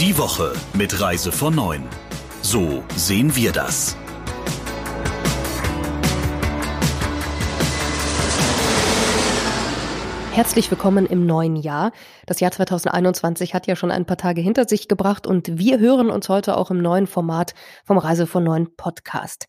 Die Woche mit Reise von 9. So sehen wir das. Herzlich willkommen im neuen Jahr. Das Jahr 2021 hat ja schon ein paar Tage hinter sich gebracht und wir hören uns heute auch im neuen Format vom Reise von Neuen Podcast.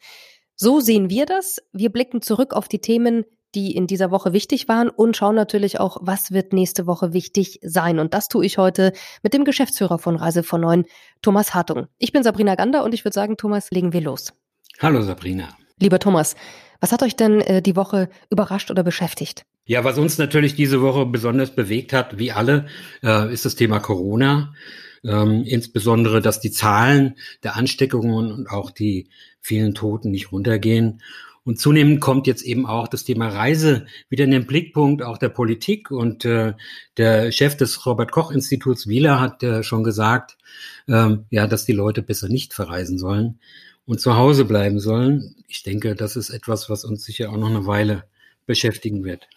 So sehen wir das. Wir blicken zurück auf die Themen, die in dieser Woche wichtig waren und schauen natürlich auch, was wird nächste Woche wichtig sein. Und das tue ich heute mit dem Geschäftsführer von Reise von Neuen, Thomas Hartung. Ich bin Sabrina Gander und ich würde sagen, Thomas, legen wir los. Hallo Sabrina. Lieber Thomas, was hat euch denn äh, die Woche überrascht oder beschäftigt? Ja, was uns natürlich diese Woche besonders bewegt hat, wie alle, äh, ist das Thema Corona. Ähm, insbesondere, dass die Zahlen der Ansteckungen und auch die vielen Toten nicht runtergehen. Und zunehmend kommt jetzt eben auch das Thema Reise wieder in den Blickpunkt auch der Politik. Und äh, der Chef des Robert Koch Instituts Wieler hat äh, schon gesagt, ähm, ja, dass die Leute besser nicht verreisen sollen und zu Hause bleiben sollen. Ich denke, das ist etwas, was uns sicher auch noch eine Weile beschäftigen wird.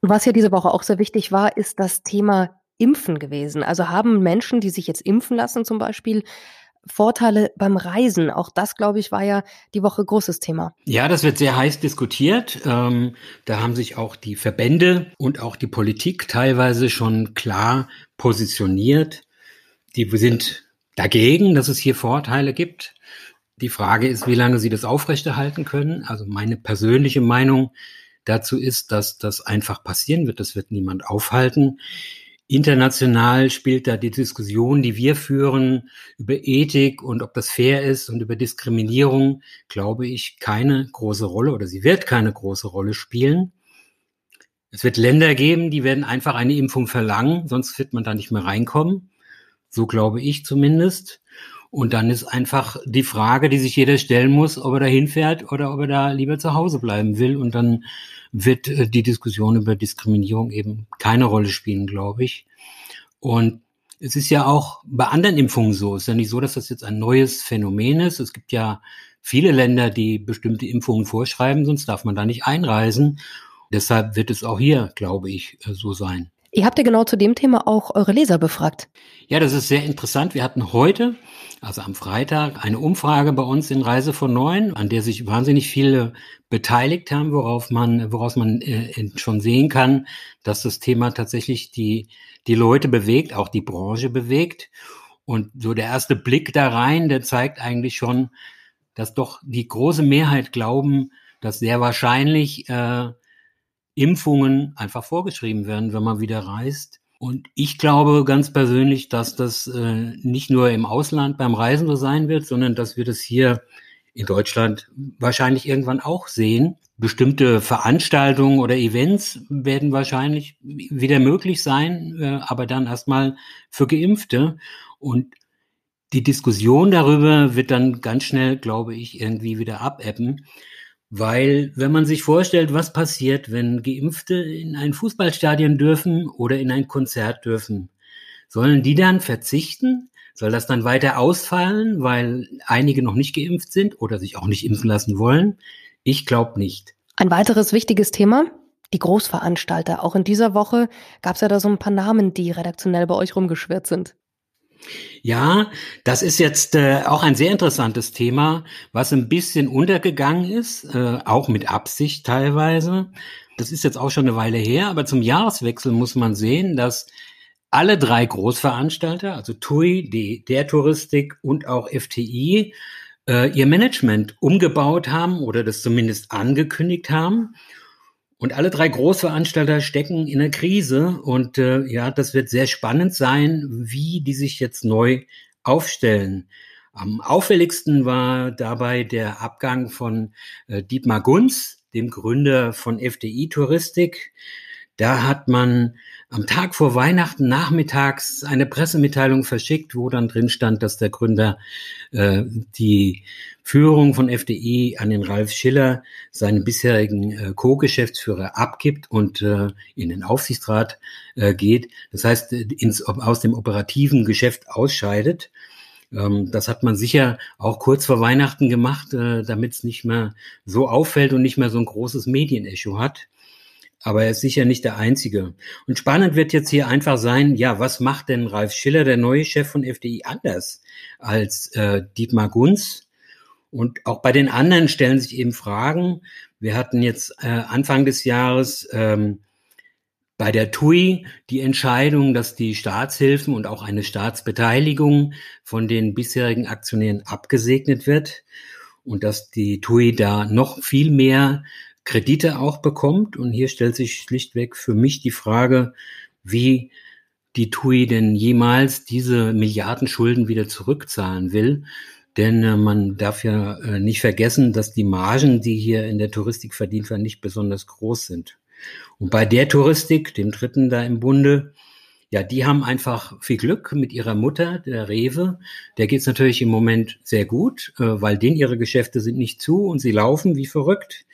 Was ja diese Woche auch sehr wichtig war, ist das Thema Impfen gewesen. Also haben Menschen, die sich jetzt impfen lassen zum Beispiel, Vorteile beim Reisen. Auch das, glaube ich, war ja die Woche großes Thema. Ja, das wird sehr heiß diskutiert. Ähm, da haben sich auch die Verbände und auch die Politik teilweise schon klar positioniert. Die sind dagegen, dass es hier Vorteile gibt. Die Frage ist, wie lange sie das aufrechterhalten können. Also meine persönliche Meinung dazu ist, dass das einfach passieren wird. Das wird niemand aufhalten. International spielt da die Diskussion, die wir führen über Ethik und ob das fair ist und über Diskriminierung, glaube ich, keine große Rolle oder sie wird keine große Rolle spielen. Es wird Länder geben, die werden einfach eine Impfung verlangen, sonst wird man da nicht mehr reinkommen. So glaube ich zumindest. Und dann ist einfach die Frage, die sich jeder stellen muss, ob er da hinfährt oder ob er da lieber zu Hause bleiben will. Und dann wird äh, die Diskussion über Diskriminierung eben keine Rolle spielen, glaube ich. Und es ist ja auch bei anderen Impfungen so. Es ist ja nicht so, dass das jetzt ein neues Phänomen ist. Es gibt ja viele Länder, die bestimmte Impfungen vorschreiben, sonst darf man da nicht einreisen. Deshalb wird es auch hier, glaube ich, äh, so sein. Ihr habt ja genau zu dem Thema auch eure Leser befragt. Ja, das ist sehr interessant. Wir hatten heute, also am Freitag, eine Umfrage bei uns in Reise von Neun, an der sich wahnsinnig viele beteiligt haben, worauf man, woraus man äh, schon sehen kann, dass das Thema tatsächlich die, die Leute bewegt, auch die Branche bewegt. Und so der erste Blick da rein, der zeigt eigentlich schon, dass doch die große Mehrheit glauben, dass sehr wahrscheinlich äh, Impfungen einfach vorgeschrieben werden, wenn man wieder reist. Und ich glaube ganz persönlich, dass das äh, nicht nur im Ausland beim Reisen so sein wird, sondern dass wir das hier in Deutschland wahrscheinlich irgendwann auch sehen. Bestimmte Veranstaltungen oder Events werden wahrscheinlich wieder möglich sein, äh, aber dann erstmal für Geimpfte. Und die Diskussion darüber wird dann ganz schnell, glaube ich, irgendwie wieder abebben. Weil, wenn man sich vorstellt, was passiert, wenn Geimpfte in ein Fußballstadion dürfen oder in ein Konzert dürfen, sollen die dann verzichten? Soll das dann weiter ausfallen, weil einige noch nicht geimpft sind oder sich auch nicht impfen lassen wollen? Ich glaube nicht. Ein weiteres wichtiges Thema, die Großveranstalter. Auch in dieser Woche gab es ja da so ein paar Namen, die redaktionell bei euch rumgeschwirrt sind. Ja, das ist jetzt äh, auch ein sehr interessantes Thema, was ein bisschen untergegangen ist, äh, auch mit Absicht teilweise. Das ist jetzt auch schon eine Weile her, aber zum Jahreswechsel muss man sehen, dass alle drei Großveranstalter, also TUI, die, der Touristik und auch FTI, äh, ihr Management umgebaut haben oder das zumindest angekündigt haben und alle drei Großveranstalter stecken in der Krise und äh, ja, das wird sehr spannend sein, wie die sich jetzt neu aufstellen. Am auffälligsten war dabei der Abgang von äh, Dietmar Gunz, dem Gründer von FDI Touristik. Da hat man am Tag vor Weihnachten nachmittags eine Pressemitteilung verschickt, wo dann drin stand, dass der Gründer äh, die Führung von FDI an den Ralf Schiller, seinen bisherigen äh, Co-Geschäftsführer, abgibt und äh, in den Aufsichtsrat äh, geht. Das heißt, ins, aus dem operativen Geschäft ausscheidet. Ähm, das hat man sicher auch kurz vor Weihnachten gemacht, äh, damit es nicht mehr so auffällt und nicht mehr so ein großes Medienecho hat. Aber er ist sicher nicht der Einzige. Und spannend wird jetzt hier einfach sein, ja, was macht denn Ralf Schiller, der neue Chef von FDI, anders als äh, Dietmar Gunz? Und auch bei den anderen stellen sich eben Fragen. Wir hatten jetzt äh, Anfang des Jahres ähm, bei der TUI die Entscheidung, dass die Staatshilfen und auch eine Staatsbeteiligung von den bisherigen Aktionären abgesegnet wird und dass die TUI da noch viel mehr Kredite auch bekommt. Und hier stellt sich schlichtweg für mich die Frage, wie die TUI denn jemals diese Milliardenschulden wieder zurückzahlen will. Denn äh, man darf ja äh, nicht vergessen, dass die Margen, die hier in der Touristik verdient werden, nicht besonders groß sind. Und bei der Touristik, dem dritten da im Bunde, ja, die haben einfach viel Glück mit ihrer Mutter, der Rewe. Der geht's natürlich im Moment sehr gut, äh, weil denen ihre Geschäfte sind nicht zu und sie laufen wie verrückt.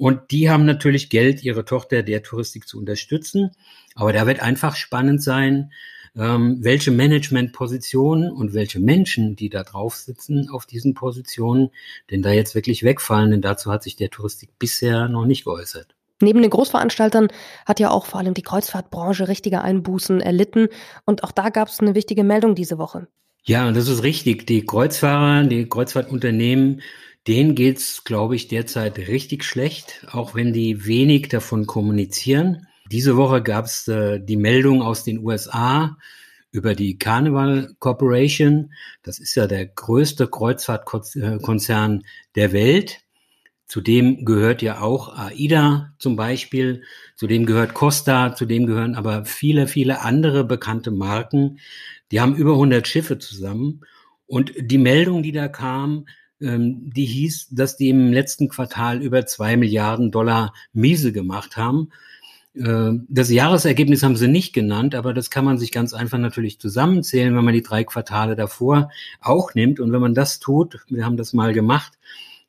Und die haben natürlich Geld, ihre Tochter der Touristik zu unterstützen. Aber da wird einfach spannend sein, ähm, welche Managementpositionen und welche Menschen, die da drauf sitzen auf diesen Positionen, denn da jetzt wirklich wegfallen, denn dazu hat sich der Touristik bisher noch nicht geäußert. Neben den Großveranstaltern hat ja auch vor allem die Kreuzfahrtbranche richtige Einbußen erlitten. Und auch da gab es eine wichtige Meldung diese Woche. Ja, das ist richtig. Die Kreuzfahrer, die Kreuzfahrtunternehmen Denen geht's, glaube ich, derzeit richtig schlecht, auch wenn die wenig davon kommunizieren. Diese Woche gab's äh, die Meldung aus den USA über die Carnival Corporation. Das ist ja der größte Kreuzfahrtkonzern der Welt. Zudem gehört ja auch AIDA zum Beispiel, zudem gehört Costa, zudem gehören aber viele, viele andere bekannte Marken. Die haben über 100 Schiffe zusammen. Und die Meldung, die da kam, ähm, die hieß, dass die im letzten Quartal über zwei Milliarden Dollar Miese gemacht haben. Äh, das Jahresergebnis haben sie nicht genannt, aber das kann man sich ganz einfach natürlich zusammenzählen, wenn man die drei Quartale davor auch nimmt. Und wenn man das tut, wir haben das mal gemacht,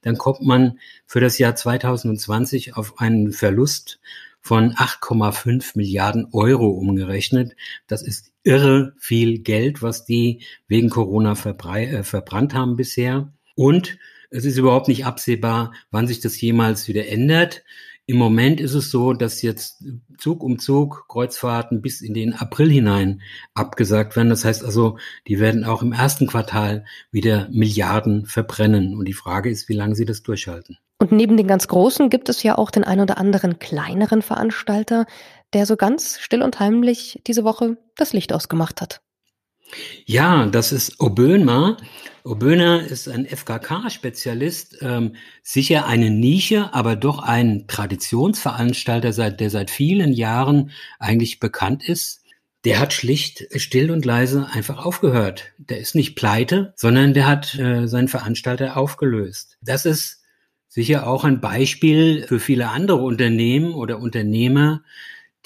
dann kommt man für das Jahr 2020 auf einen Verlust von 8,5 Milliarden Euro umgerechnet. Das ist irre viel Geld, was die wegen Corona äh, verbrannt haben bisher. Und es ist überhaupt nicht absehbar, wann sich das jemals wieder ändert. Im Moment ist es so, dass jetzt Zug um Zug Kreuzfahrten bis in den April hinein abgesagt werden. Das heißt also, die werden auch im ersten Quartal wieder Milliarden verbrennen. Und die Frage ist, wie lange sie das durchhalten. Und neben den ganz großen gibt es ja auch den ein oder anderen kleineren Veranstalter, der so ganz still und heimlich diese Woche das Licht ausgemacht hat. Ja, das ist Oböner. Oböner ist ein FKK-Spezialist, ähm, sicher eine Nische, aber doch ein Traditionsveranstalter, seit, der seit vielen Jahren eigentlich bekannt ist. Der hat schlicht still und leise einfach aufgehört. Der ist nicht pleite, sondern der hat äh, seinen Veranstalter aufgelöst. Das ist sicher auch ein Beispiel für viele andere Unternehmen oder Unternehmer,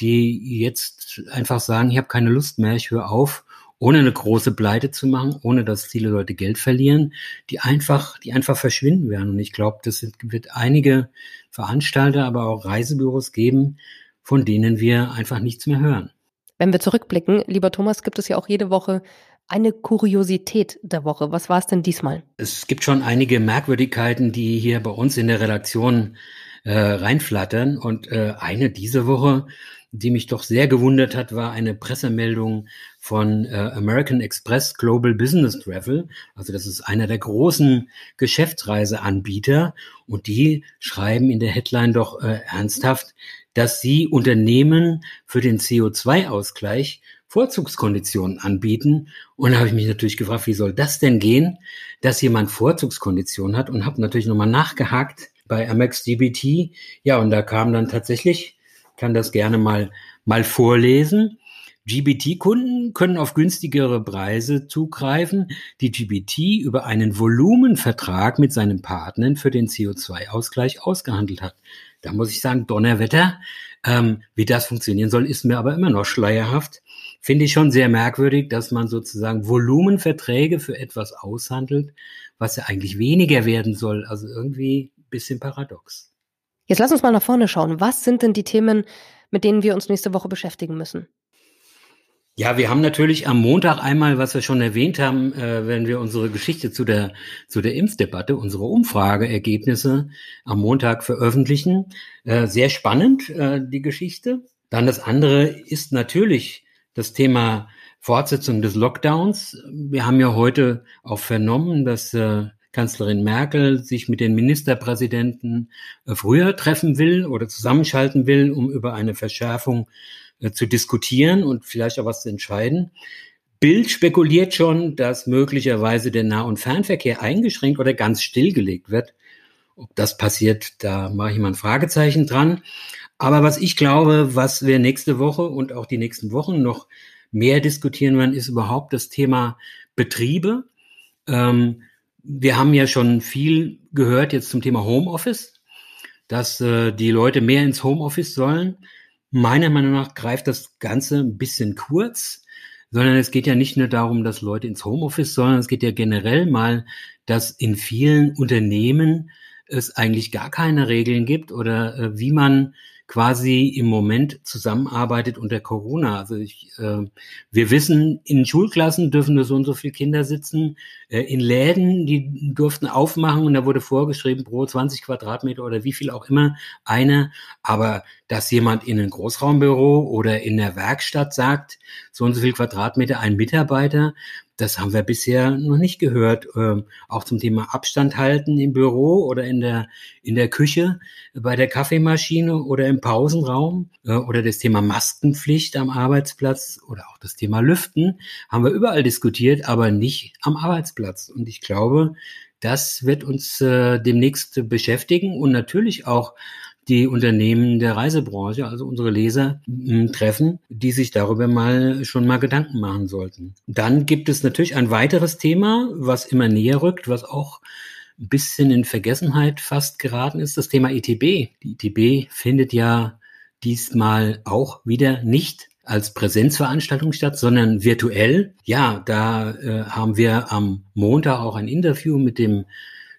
die jetzt einfach sagen, ich habe keine Lust mehr, ich höre auf ohne eine große Pleite zu machen, ohne dass viele Leute Geld verlieren, die einfach, die einfach verschwinden werden. Und ich glaube, das sind, wird einige Veranstalter, aber auch Reisebüros geben, von denen wir einfach nichts mehr hören. Wenn wir zurückblicken, lieber Thomas, gibt es ja auch jede Woche eine Kuriosität der Woche. Was war es denn diesmal? Es gibt schon einige Merkwürdigkeiten, die hier bei uns in der Redaktion äh, reinflattern. Und äh, eine diese Woche die mich doch sehr gewundert hat, war eine Pressemeldung von äh, American Express Global Business Travel. Also das ist einer der großen Geschäftsreiseanbieter und die schreiben in der Headline doch äh, ernsthaft, dass sie Unternehmen für den CO2-Ausgleich Vorzugskonditionen anbieten. Und da habe ich mich natürlich gefragt, wie soll das denn gehen, dass jemand Vorzugskonditionen hat und habe natürlich nochmal nachgehakt bei Amex GBT. Ja, und da kam dann tatsächlich kann das gerne mal, mal vorlesen. GBT-Kunden können auf günstigere Preise zugreifen, die GBT über einen Volumenvertrag mit seinen Partnern für den CO2-Ausgleich ausgehandelt hat. Da muss ich sagen, Donnerwetter, ähm, wie das funktionieren soll, ist mir aber immer noch schleierhaft. Finde ich schon sehr merkwürdig, dass man sozusagen Volumenverträge für etwas aushandelt, was ja eigentlich weniger werden soll. Also irgendwie bisschen paradox. Jetzt lass uns mal nach vorne schauen. Was sind denn die Themen, mit denen wir uns nächste Woche beschäftigen müssen? Ja, wir haben natürlich am Montag einmal, was wir schon erwähnt haben, äh, wenn wir unsere Geschichte zu der, zu der Impfdebatte, unsere Umfrageergebnisse am Montag veröffentlichen. Äh, sehr spannend, äh, die Geschichte. Dann das andere ist natürlich das Thema Fortsetzung des Lockdowns. Wir haben ja heute auch vernommen, dass äh, Kanzlerin Merkel sich mit den Ministerpräsidenten äh, früher treffen will oder zusammenschalten will, um über eine Verschärfung äh, zu diskutieren und vielleicht auch was zu entscheiden. Bild spekuliert schon, dass möglicherweise der Nah- und Fernverkehr eingeschränkt oder ganz stillgelegt wird. Ob das passiert, da mache ich mal ein Fragezeichen dran. Aber was ich glaube, was wir nächste Woche und auch die nächsten Wochen noch mehr diskutieren werden, ist überhaupt das Thema Betriebe. Ähm, wir haben ja schon viel gehört jetzt zum Thema Homeoffice, dass äh, die Leute mehr ins Homeoffice sollen. Meiner Meinung nach greift das Ganze ein bisschen kurz, sondern es geht ja nicht nur darum, dass Leute ins Homeoffice sollen, es geht ja generell mal, dass in vielen Unternehmen es eigentlich gar keine Regeln gibt oder äh, wie man quasi im Moment zusammenarbeitet unter Corona. Also ich, äh, wir wissen, in Schulklassen dürfen nur so und so viele Kinder sitzen. Äh, in Läden, die durften aufmachen und da wurde vorgeschrieben, pro 20 Quadratmeter oder wie viel auch immer eine. Aber dass jemand in ein Großraumbüro oder in der Werkstatt sagt, so und so viel Quadratmeter ein Mitarbeiter, das haben wir bisher noch nicht gehört. Ähm, auch zum Thema Abstand halten im Büro oder in der, in der Küche, bei der Kaffeemaschine oder im Pausenraum äh, oder das Thema Maskenpflicht am Arbeitsplatz oder auch das Thema Lüften haben wir überall diskutiert, aber nicht am Arbeitsplatz. Und ich glaube, das wird uns äh, demnächst beschäftigen und natürlich auch die Unternehmen der Reisebranche, also unsere Leser, treffen, die sich darüber mal schon mal Gedanken machen sollten. Dann gibt es natürlich ein weiteres Thema, was immer näher rückt, was auch ein bisschen in Vergessenheit fast geraten ist, das Thema ITB. Die ITB findet ja diesmal auch wieder nicht als Präsenzveranstaltung statt, sondern virtuell. Ja, da äh, haben wir am Montag auch ein Interview mit dem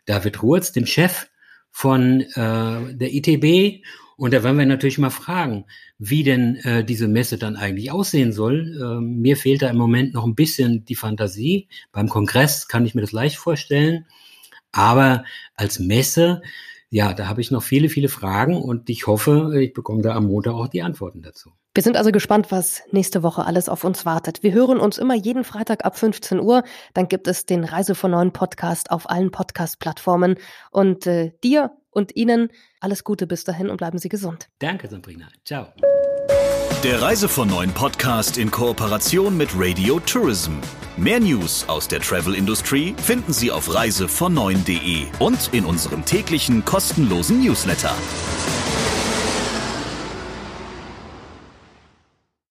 David Ruhrz, dem Chef von äh, der ITB. Und da werden wir natürlich mal fragen, wie denn äh, diese Messe dann eigentlich aussehen soll. Äh, mir fehlt da im Moment noch ein bisschen die Fantasie. Beim Kongress kann ich mir das leicht vorstellen. Aber als Messe, ja, da habe ich noch viele, viele Fragen und ich hoffe, ich bekomme da am Montag auch die Antworten dazu. Wir sind also gespannt, was nächste Woche alles auf uns wartet. Wir hören uns immer jeden Freitag ab 15 Uhr. Dann gibt es den Reise von neuen Podcast auf allen Podcast-Plattformen. Und äh, dir und Ihnen alles Gute bis dahin und bleiben Sie gesund. Danke, Sabrina. Ciao. Der Reise von neuen Podcast in Kooperation mit Radio Tourism. Mehr News aus der Travel Industry finden Sie auf reisevon und in unserem täglichen kostenlosen Newsletter.